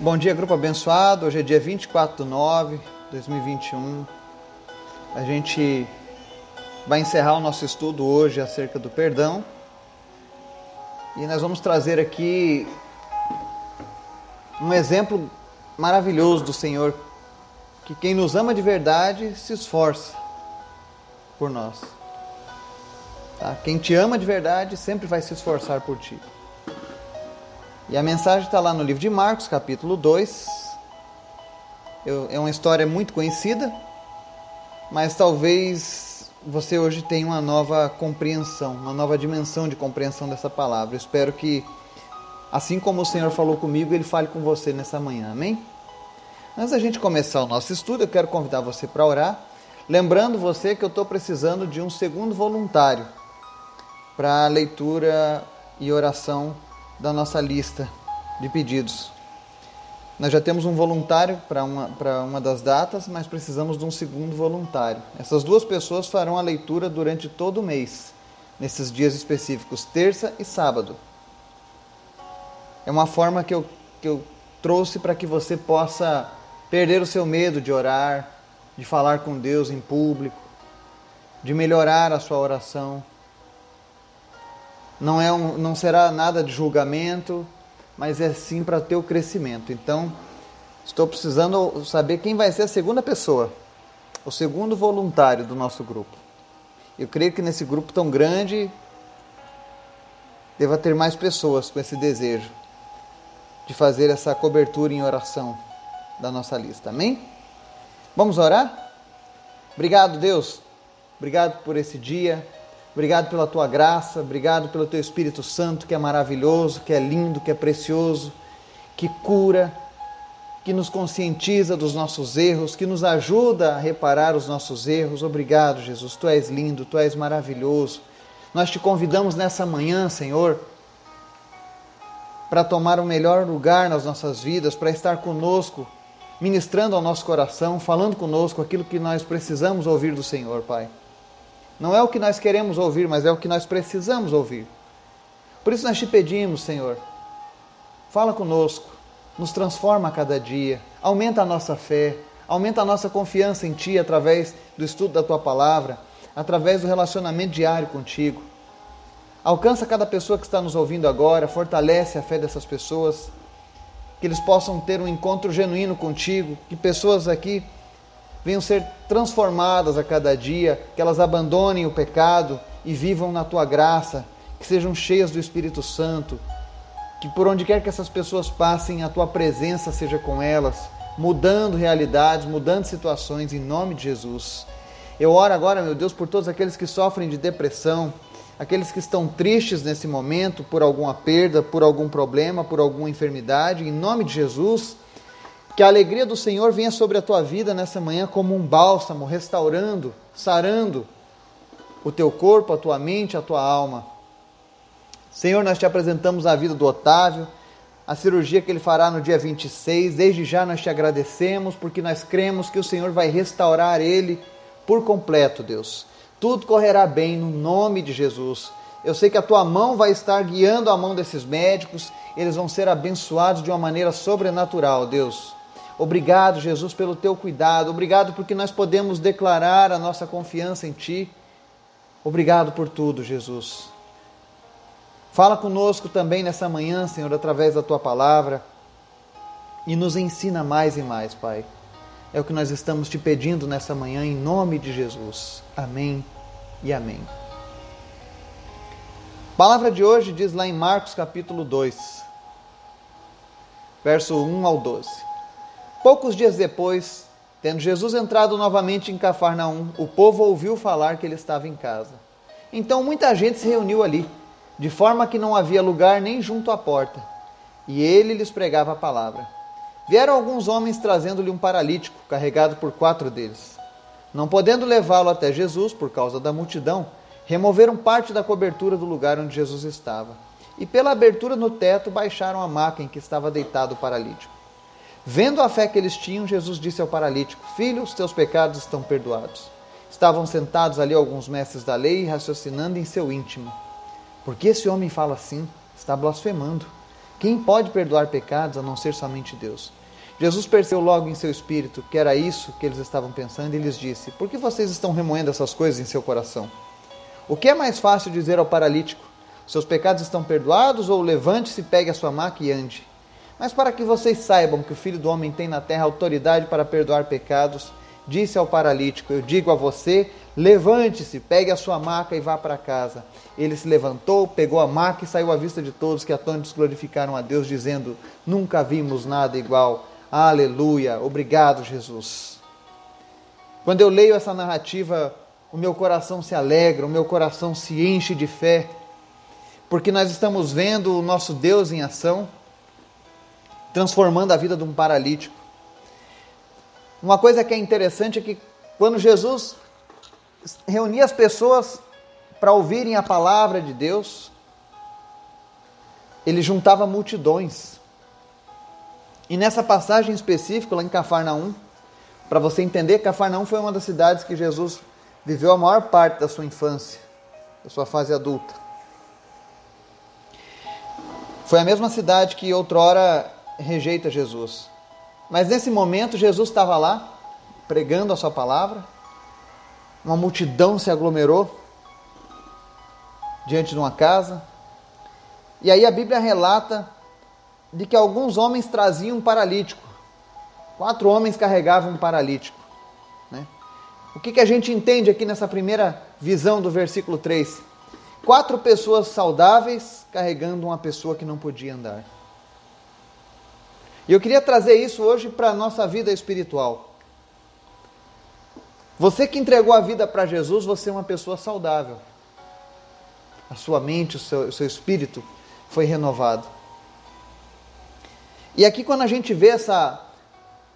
Bom dia, grupo abençoado. Hoje é dia 24 de nove de 2021. A gente vai encerrar o nosso estudo hoje acerca do perdão. E nós vamos trazer aqui um exemplo maravilhoso do Senhor, que quem nos ama de verdade se esforça por nós. Tá? Quem te ama de verdade sempre vai se esforçar por ti. E a mensagem está lá no livro de Marcos, capítulo 2. Eu, é uma história muito conhecida, mas talvez você hoje tenha uma nova compreensão, uma nova dimensão de compreensão dessa palavra. Eu espero que, assim como o Senhor falou comigo, Ele fale com você nessa manhã. Amém? Antes da gente começar o nosso estudo, eu quero convidar você para orar. Lembrando você que eu estou precisando de um segundo voluntário para leitura e oração da nossa lista de pedidos. Nós já temos um voluntário para uma, uma das datas, mas precisamos de um segundo voluntário. Essas duas pessoas farão a leitura durante todo o mês, nesses dias específicos, terça e sábado. É uma forma que eu, que eu trouxe para que você possa perder o seu medo de orar, de falar com Deus em público, de melhorar a sua oração não, é um, não será nada de julgamento, mas é sim para teu crescimento. Então, estou precisando saber quem vai ser a segunda pessoa, o segundo voluntário do nosso grupo. Eu creio que nesse grupo tão grande deva ter mais pessoas com esse desejo de fazer essa cobertura em oração da nossa lista. Amém? Vamos orar? Obrigado, Deus. Obrigado por esse dia. Obrigado pela tua graça, obrigado pelo teu Espírito Santo, que é maravilhoso, que é lindo, que é precioso, que cura, que nos conscientiza dos nossos erros, que nos ajuda a reparar os nossos erros. Obrigado, Jesus. Tu és lindo, tu és maravilhoso. Nós te convidamos nessa manhã, Senhor, para tomar o melhor lugar nas nossas vidas, para estar conosco, ministrando ao nosso coração, falando conosco aquilo que nós precisamos ouvir do Senhor, Pai. Não é o que nós queremos ouvir, mas é o que nós precisamos ouvir. Por isso nós te pedimos, Senhor, fala conosco, nos transforma a cada dia, aumenta a nossa fé, aumenta a nossa confiança em Ti através do estudo da Tua palavra, através do relacionamento diário contigo. Alcança cada pessoa que está nos ouvindo agora, fortalece a fé dessas pessoas, que eles possam ter um encontro genuíno contigo, que pessoas aqui venham ser transformadas a cada dia, que elas abandonem o pecado e vivam na tua graça, que sejam cheias do Espírito Santo, que por onde quer que essas pessoas passem, a tua presença seja com elas, mudando realidades, mudando situações, em nome de Jesus. Eu oro agora, meu Deus, por todos aqueles que sofrem de depressão, aqueles que estão tristes nesse momento por alguma perda, por algum problema, por alguma enfermidade, em nome de Jesus que a alegria do Senhor venha sobre a tua vida nessa manhã como um bálsamo, restaurando, sarando o teu corpo, a tua mente, a tua alma. Senhor, nós te apresentamos a vida do Otávio, a cirurgia que ele fará no dia 26. Desde já nós te agradecemos porque nós cremos que o Senhor vai restaurar ele por completo, Deus. Tudo correrá bem no nome de Jesus. Eu sei que a tua mão vai estar guiando a mão desses médicos, eles vão ser abençoados de uma maneira sobrenatural, Deus. Obrigado, Jesus, pelo teu cuidado. Obrigado porque nós podemos declarar a nossa confiança em ti. Obrigado por tudo, Jesus. Fala conosco também nessa manhã, Senhor, através da tua palavra e nos ensina mais e mais, Pai. É o que nós estamos te pedindo nessa manhã, em nome de Jesus. Amém e amém. A palavra de hoje diz lá em Marcos capítulo 2, verso 1 ao 12. Poucos dias depois, tendo Jesus entrado novamente em Cafarnaum, o povo ouviu falar que ele estava em casa. Então muita gente se reuniu ali, de forma que não havia lugar nem junto à porta, e ele lhes pregava a palavra. Vieram alguns homens trazendo-lhe um paralítico, carregado por quatro deles. Não podendo levá-lo até Jesus por causa da multidão, removeram parte da cobertura do lugar onde Jesus estava, e pela abertura no teto baixaram a maca em que estava deitado o paralítico. Vendo a fé que eles tinham, Jesus disse ao paralítico: Filho, os teus pecados estão perdoados. Estavam sentados ali alguns mestres da lei, raciocinando em seu íntimo. Por que esse homem fala assim? Está blasfemando. Quem pode perdoar pecados a não ser somente Deus? Jesus percebeu logo em seu espírito que era isso que eles estavam pensando e lhes disse: Por que vocês estão remoendo essas coisas em seu coração? O que é mais fácil dizer ao paralítico: Seus pecados estão perdoados, ou levante-se, pegue a sua maca e ande? Mas para que vocês saibam que o Filho do Homem tem na terra autoridade para perdoar pecados, disse ao paralítico: Eu digo a você, levante-se, pegue a sua maca e vá para casa. Ele se levantou, pegou a maca e saiu à vista de todos que atônitos glorificaram a Deus, dizendo: Nunca vimos nada igual. Aleluia, obrigado, Jesus. Quando eu leio essa narrativa, o meu coração se alegra, o meu coração se enche de fé, porque nós estamos vendo o nosso Deus em ação, transformando a vida de um paralítico. Uma coisa que é interessante é que quando Jesus reunia as pessoas para ouvirem a palavra de Deus, ele juntava multidões. E nessa passagem específica, lá em Cafarnaum, para você entender, Cafarnaum foi uma das cidades que Jesus viveu a maior parte da sua infância, da sua fase adulta. Foi a mesma cidade que outrora rejeita Jesus. Mas nesse momento, Jesus estava lá, pregando a sua palavra, uma multidão se aglomerou diante de uma casa, e aí a Bíblia relata de que alguns homens traziam um paralítico. Quatro homens carregavam um paralítico. Né? O que, que a gente entende aqui nessa primeira visão do versículo 3? Quatro pessoas saudáveis carregando uma pessoa que não podia andar. E eu queria trazer isso hoje para a nossa vida espiritual. Você que entregou a vida para Jesus, você é uma pessoa saudável. A sua mente, o seu, o seu espírito foi renovado. E aqui, quando a gente vê essa,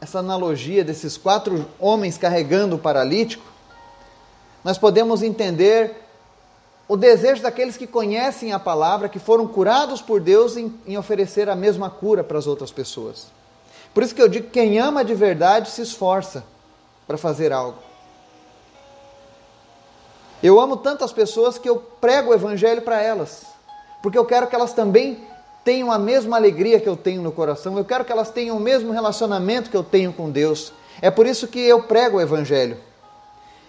essa analogia desses quatro homens carregando o paralítico, nós podemos entender o desejo daqueles que conhecem a palavra, que foram curados por Deus em, em oferecer a mesma cura para as outras pessoas. Por isso que eu digo: quem ama de verdade se esforça para fazer algo. Eu amo tantas pessoas que eu prego o evangelho para elas, porque eu quero que elas também tenham a mesma alegria que eu tenho no coração, eu quero que elas tenham o mesmo relacionamento que eu tenho com Deus. É por isso que eu prego o Evangelho.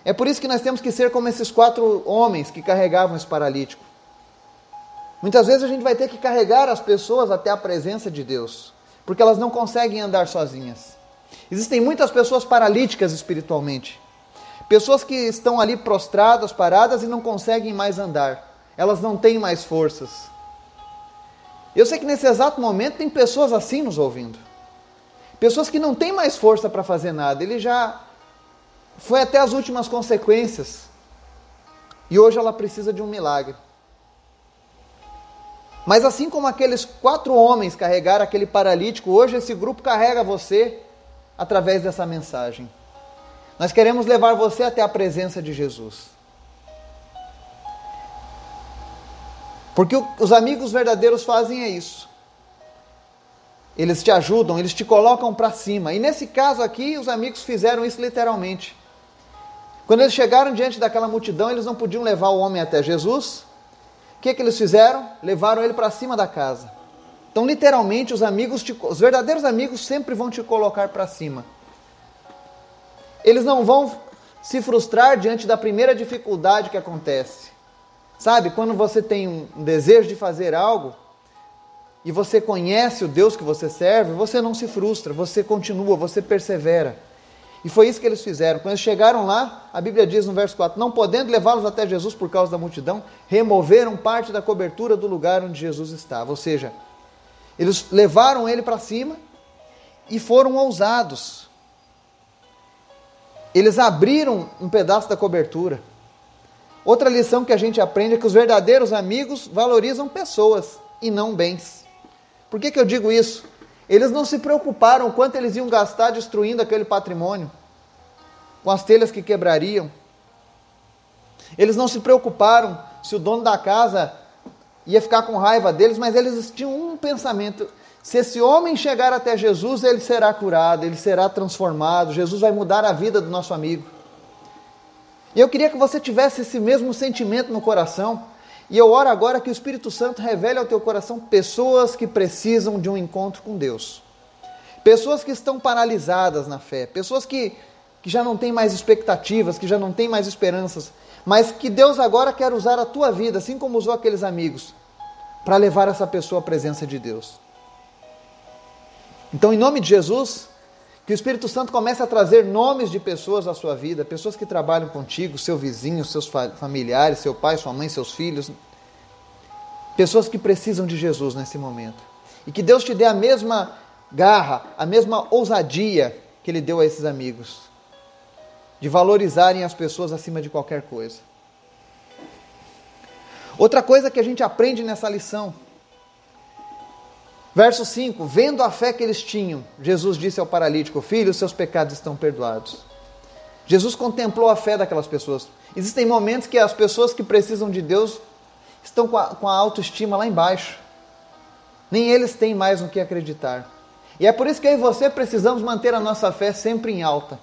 É por isso que nós temos que ser como esses quatro homens que carregavam esse paralítico. Muitas vezes a gente vai ter que carregar as pessoas até a presença de Deus, porque elas não conseguem andar sozinhas. Existem muitas pessoas paralíticas espiritualmente, pessoas que estão ali prostradas, paradas e não conseguem mais andar, elas não têm mais forças. Eu sei que nesse exato momento tem pessoas assim nos ouvindo. Pessoas que não têm mais força para fazer nada. Ele já foi até as últimas consequências. E hoje ela precisa de um milagre. Mas assim como aqueles quatro homens carregaram aquele paralítico, hoje esse grupo carrega você através dessa mensagem. Nós queremos levar você até a presença de Jesus. Porque os amigos verdadeiros fazem é isso. Eles te ajudam, eles te colocam para cima. E nesse caso aqui, os amigos fizeram isso literalmente. Quando eles chegaram diante daquela multidão, eles não podiam levar o homem até Jesus. O que, é que eles fizeram? Levaram ele para cima da casa. Então, literalmente, os amigos, te, os verdadeiros amigos sempre vão te colocar para cima. Eles não vão se frustrar diante da primeira dificuldade que acontece. Sabe, quando você tem um desejo de fazer algo e você conhece o Deus que você serve, você não se frustra, você continua, você persevera. E foi isso que eles fizeram. Quando eles chegaram lá, a Bíblia diz no verso 4: Não podendo levá-los até Jesus por causa da multidão, removeram parte da cobertura do lugar onde Jesus estava. Ou seja, eles levaram ele para cima e foram ousados. Eles abriram um pedaço da cobertura. Outra lição que a gente aprende é que os verdadeiros amigos valorizam pessoas e não bens. Por que, que eu digo isso? Eles não se preocuparam quanto eles iam gastar destruindo aquele patrimônio, com as telhas que quebrariam. Eles não se preocuparam se o dono da casa ia ficar com raiva deles, mas eles tinham um pensamento: se esse homem chegar até Jesus, ele será curado, ele será transformado, Jesus vai mudar a vida do nosso amigo. E eu queria que você tivesse esse mesmo sentimento no coração. E eu oro agora que o Espírito Santo revele ao teu coração pessoas que precisam de um encontro com Deus. Pessoas que estão paralisadas na fé, pessoas que, que já não têm mais expectativas, que já não têm mais esperanças, mas que Deus agora quer usar a tua vida, assim como usou aqueles amigos, para levar essa pessoa à presença de Deus. Então, em nome de Jesus, que o Espírito Santo comece a trazer nomes de pessoas à sua vida, pessoas que trabalham contigo, seu vizinho, seus familiares, seu pai, sua mãe, seus filhos, pessoas que precisam de Jesus nesse momento. E que Deus te dê a mesma garra, a mesma ousadia que Ele deu a esses amigos, de valorizarem as pessoas acima de qualquer coisa. Outra coisa que a gente aprende nessa lição Verso 5: Vendo a fé que eles tinham, Jesus disse ao paralítico: Filho, seus pecados estão perdoados. Jesus contemplou a fé daquelas pessoas. Existem momentos que as pessoas que precisam de Deus estão com a, com a autoestima lá embaixo. Nem eles têm mais no que acreditar. E é por isso que eu e você precisamos manter a nossa fé sempre em alta.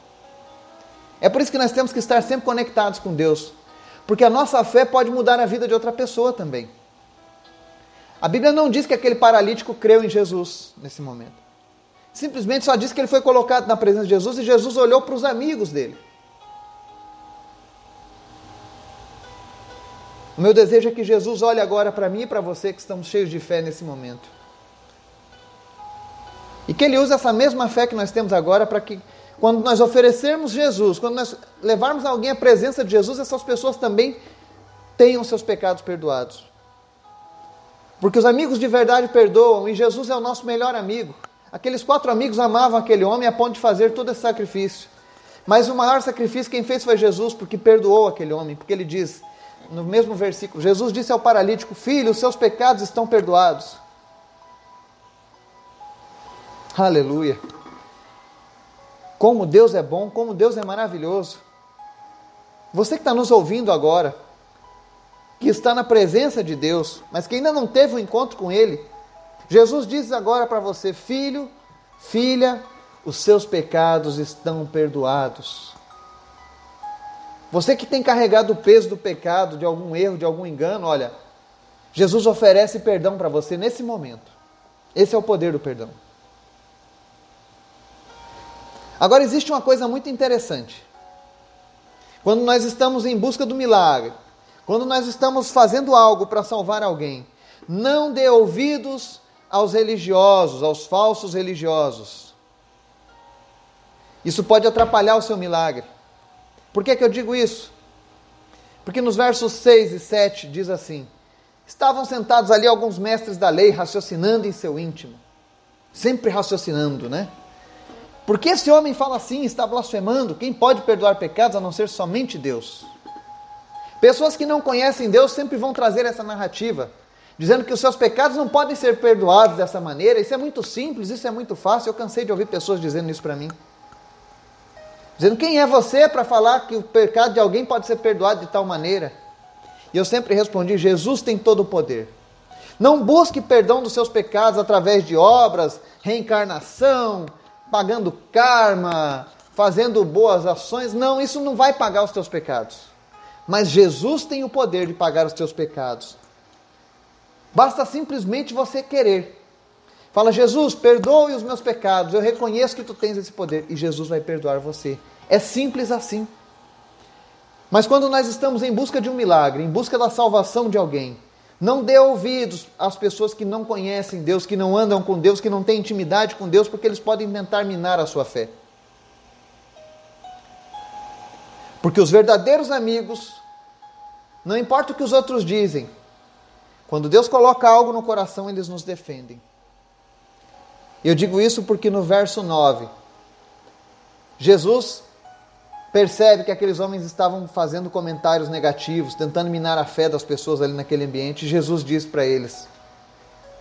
É por isso que nós temos que estar sempre conectados com Deus. Porque a nossa fé pode mudar a vida de outra pessoa também. A Bíblia não diz que aquele paralítico creu em Jesus nesse momento. Simplesmente só diz que ele foi colocado na presença de Jesus e Jesus olhou para os amigos dele. O meu desejo é que Jesus olhe agora para mim e para você que estamos cheios de fé nesse momento. E que ele use essa mesma fé que nós temos agora para que, quando nós oferecermos Jesus, quando nós levarmos alguém à presença de Jesus, essas pessoas também tenham seus pecados perdoados. Porque os amigos de verdade perdoam e Jesus é o nosso melhor amigo. Aqueles quatro amigos amavam aquele homem a ponto de fazer todo esse sacrifício. Mas o maior sacrifício quem fez foi Jesus, porque perdoou aquele homem. Porque ele diz, no mesmo versículo, Jesus disse ao paralítico: Filho, os seus pecados estão perdoados. Aleluia. Como Deus é bom, como Deus é maravilhoso. Você que está nos ouvindo agora, está na presença de Deus, mas que ainda não teve um encontro com Ele, Jesus diz agora para você: Filho, filha, os seus pecados estão perdoados. Você que tem carregado o peso do pecado, de algum erro, de algum engano, olha, Jesus oferece perdão para você nesse momento. Esse é o poder do perdão. Agora existe uma coisa muito interessante. Quando nós estamos em busca do milagre, quando nós estamos fazendo algo para salvar alguém, não dê ouvidos aos religiosos, aos falsos religiosos. Isso pode atrapalhar o seu milagre. Por que, que eu digo isso? Porque nos versos 6 e 7 diz assim: Estavam sentados ali alguns mestres da lei raciocinando em seu íntimo. Sempre raciocinando, né? Por que esse homem fala assim, está blasfemando? Quem pode perdoar pecados a não ser somente Deus? Pessoas que não conhecem Deus sempre vão trazer essa narrativa, dizendo que os seus pecados não podem ser perdoados dessa maneira. Isso é muito simples, isso é muito fácil. Eu cansei de ouvir pessoas dizendo isso para mim. Dizendo quem é você para falar que o pecado de alguém pode ser perdoado de tal maneira? E eu sempre respondi: Jesus tem todo o poder. Não busque perdão dos seus pecados através de obras, reencarnação, pagando karma, fazendo boas ações. Não, isso não vai pagar os teus pecados. Mas Jesus tem o poder de pagar os teus pecados. Basta simplesmente você querer. Fala, Jesus, perdoe os meus pecados. Eu reconheço que tu tens esse poder. E Jesus vai perdoar você. É simples assim. Mas quando nós estamos em busca de um milagre, em busca da salvação de alguém, não dê ouvidos às pessoas que não conhecem Deus, que não andam com Deus, que não têm intimidade com Deus, porque eles podem tentar minar a sua fé. Porque os verdadeiros amigos não importa o que os outros dizem, quando Deus coloca algo no coração, eles nos defendem. Eu digo isso porque no verso 9, Jesus percebe que aqueles homens estavam fazendo comentários negativos, tentando minar a fé das pessoas ali naquele ambiente. Jesus diz para eles,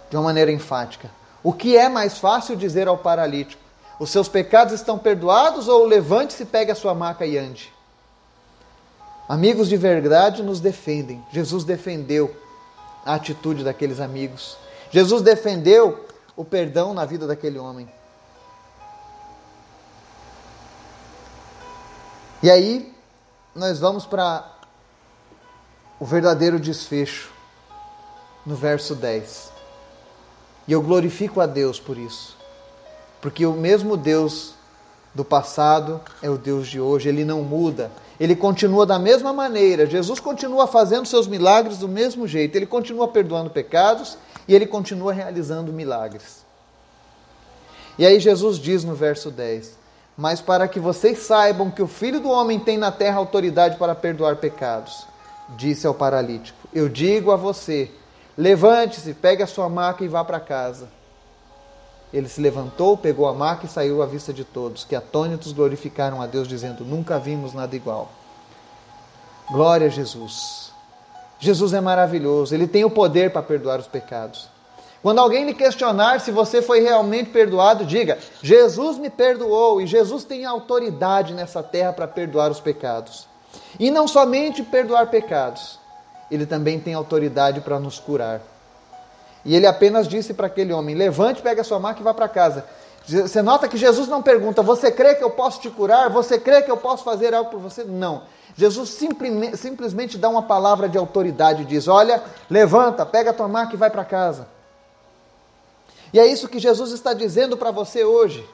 de uma maneira enfática: O que é mais fácil dizer ao paralítico? Os seus pecados estão perdoados ou levante-se, pegue a sua maca e ande? Amigos de verdade nos defendem. Jesus defendeu a atitude daqueles amigos. Jesus defendeu o perdão na vida daquele homem. E aí, nós vamos para o verdadeiro desfecho. no verso 10. E eu glorifico a Deus por isso. Porque o mesmo Deus do passado é o Deus de hoje, ele não muda. Ele continua da mesma maneira. Jesus continua fazendo seus milagres do mesmo jeito. Ele continua perdoando pecados e ele continua realizando milagres. E aí Jesus diz no verso 10: Mas para que vocês saibam que o Filho do Homem tem na terra autoridade para perdoar pecados, disse ao paralítico: Eu digo a você, levante-se, pegue a sua maca e vá para casa. Ele se levantou, pegou a maca e saiu à vista de todos, que atônitos glorificaram a Deus, dizendo: Nunca vimos nada igual. Glória a Jesus. Jesus é maravilhoso, ele tem o poder para perdoar os pecados. Quando alguém lhe questionar se você foi realmente perdoado, diga: Jesus me perdoou e Jesus tem autoridade nessa terra para perdoar os pecados. E não somente perdoar pecados, ele também tem autoridade para nos curar. E ele apenas disse para aquele homem: Levante, pegue a sua maca e vá para casa. Você nota que Jesus não pergunta: Você crê que eu posso te curar? Você crê que eu posso fazer algo por você? Não. Jesus simplesmente, dá uma palavra de autoridade e diz: Olha, levanta, pega a tua maca e vai para casa. E é isso que Jesus está dizendo para você hoje.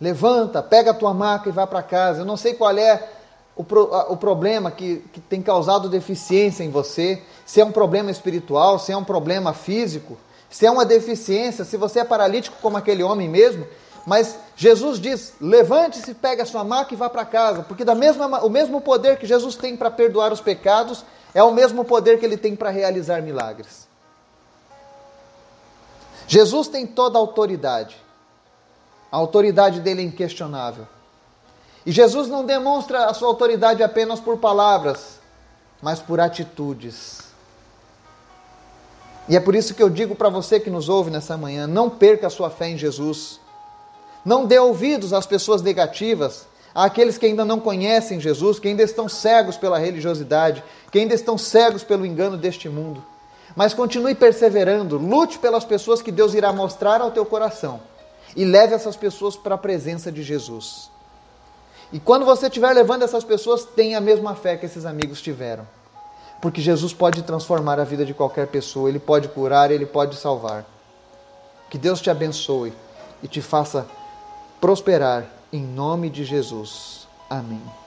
Levanta, pega a tua maca e vá para casa. Eu não sei qual é o, pro, o problema que, que tem causado deficiência em você, se é um problema espiritual, se é um problema físico, se é uma deficiência, se você é paralítico como aquele homem mesmo, mas Jesus diz: levante-se, pegue a sua maca e vá para casa, porque da mesma, o mesmo poder que Jesus tem para perdoar os pecados é o mesmo poder que ele tem para realizar milagres. Jesus tem toda a autoridade, a autoridade dele é inquestionável. E Jesus não demonstra a sua autoridade apenas por palavras, mas por atitudes. E é por isso que eu digo para você que nos ouve nessa manhã: não perca a sua fé em Jesus. Não dê ouvidos às pessoas negativas, àqueles que ainda não conhecem Jesus, que ainda estão cegos pela religiosidade, que ainda estão cegos pelo engano deste mundo. Mas continue perseverando, lute pelas pessoas que Deus irá mostrar ao teu coração e leve essas pessoas para a presença de Jesus. E quando você estiver levando essas pessoas, tenha a mesma fé que esses amigos tiveram. Porque Jesus pode transformar a vida de qualquer pessoa, ele pode curar, ele pode salvar. Que Deus te abençoe e te faça prosperar em nome de Jesus. Amém.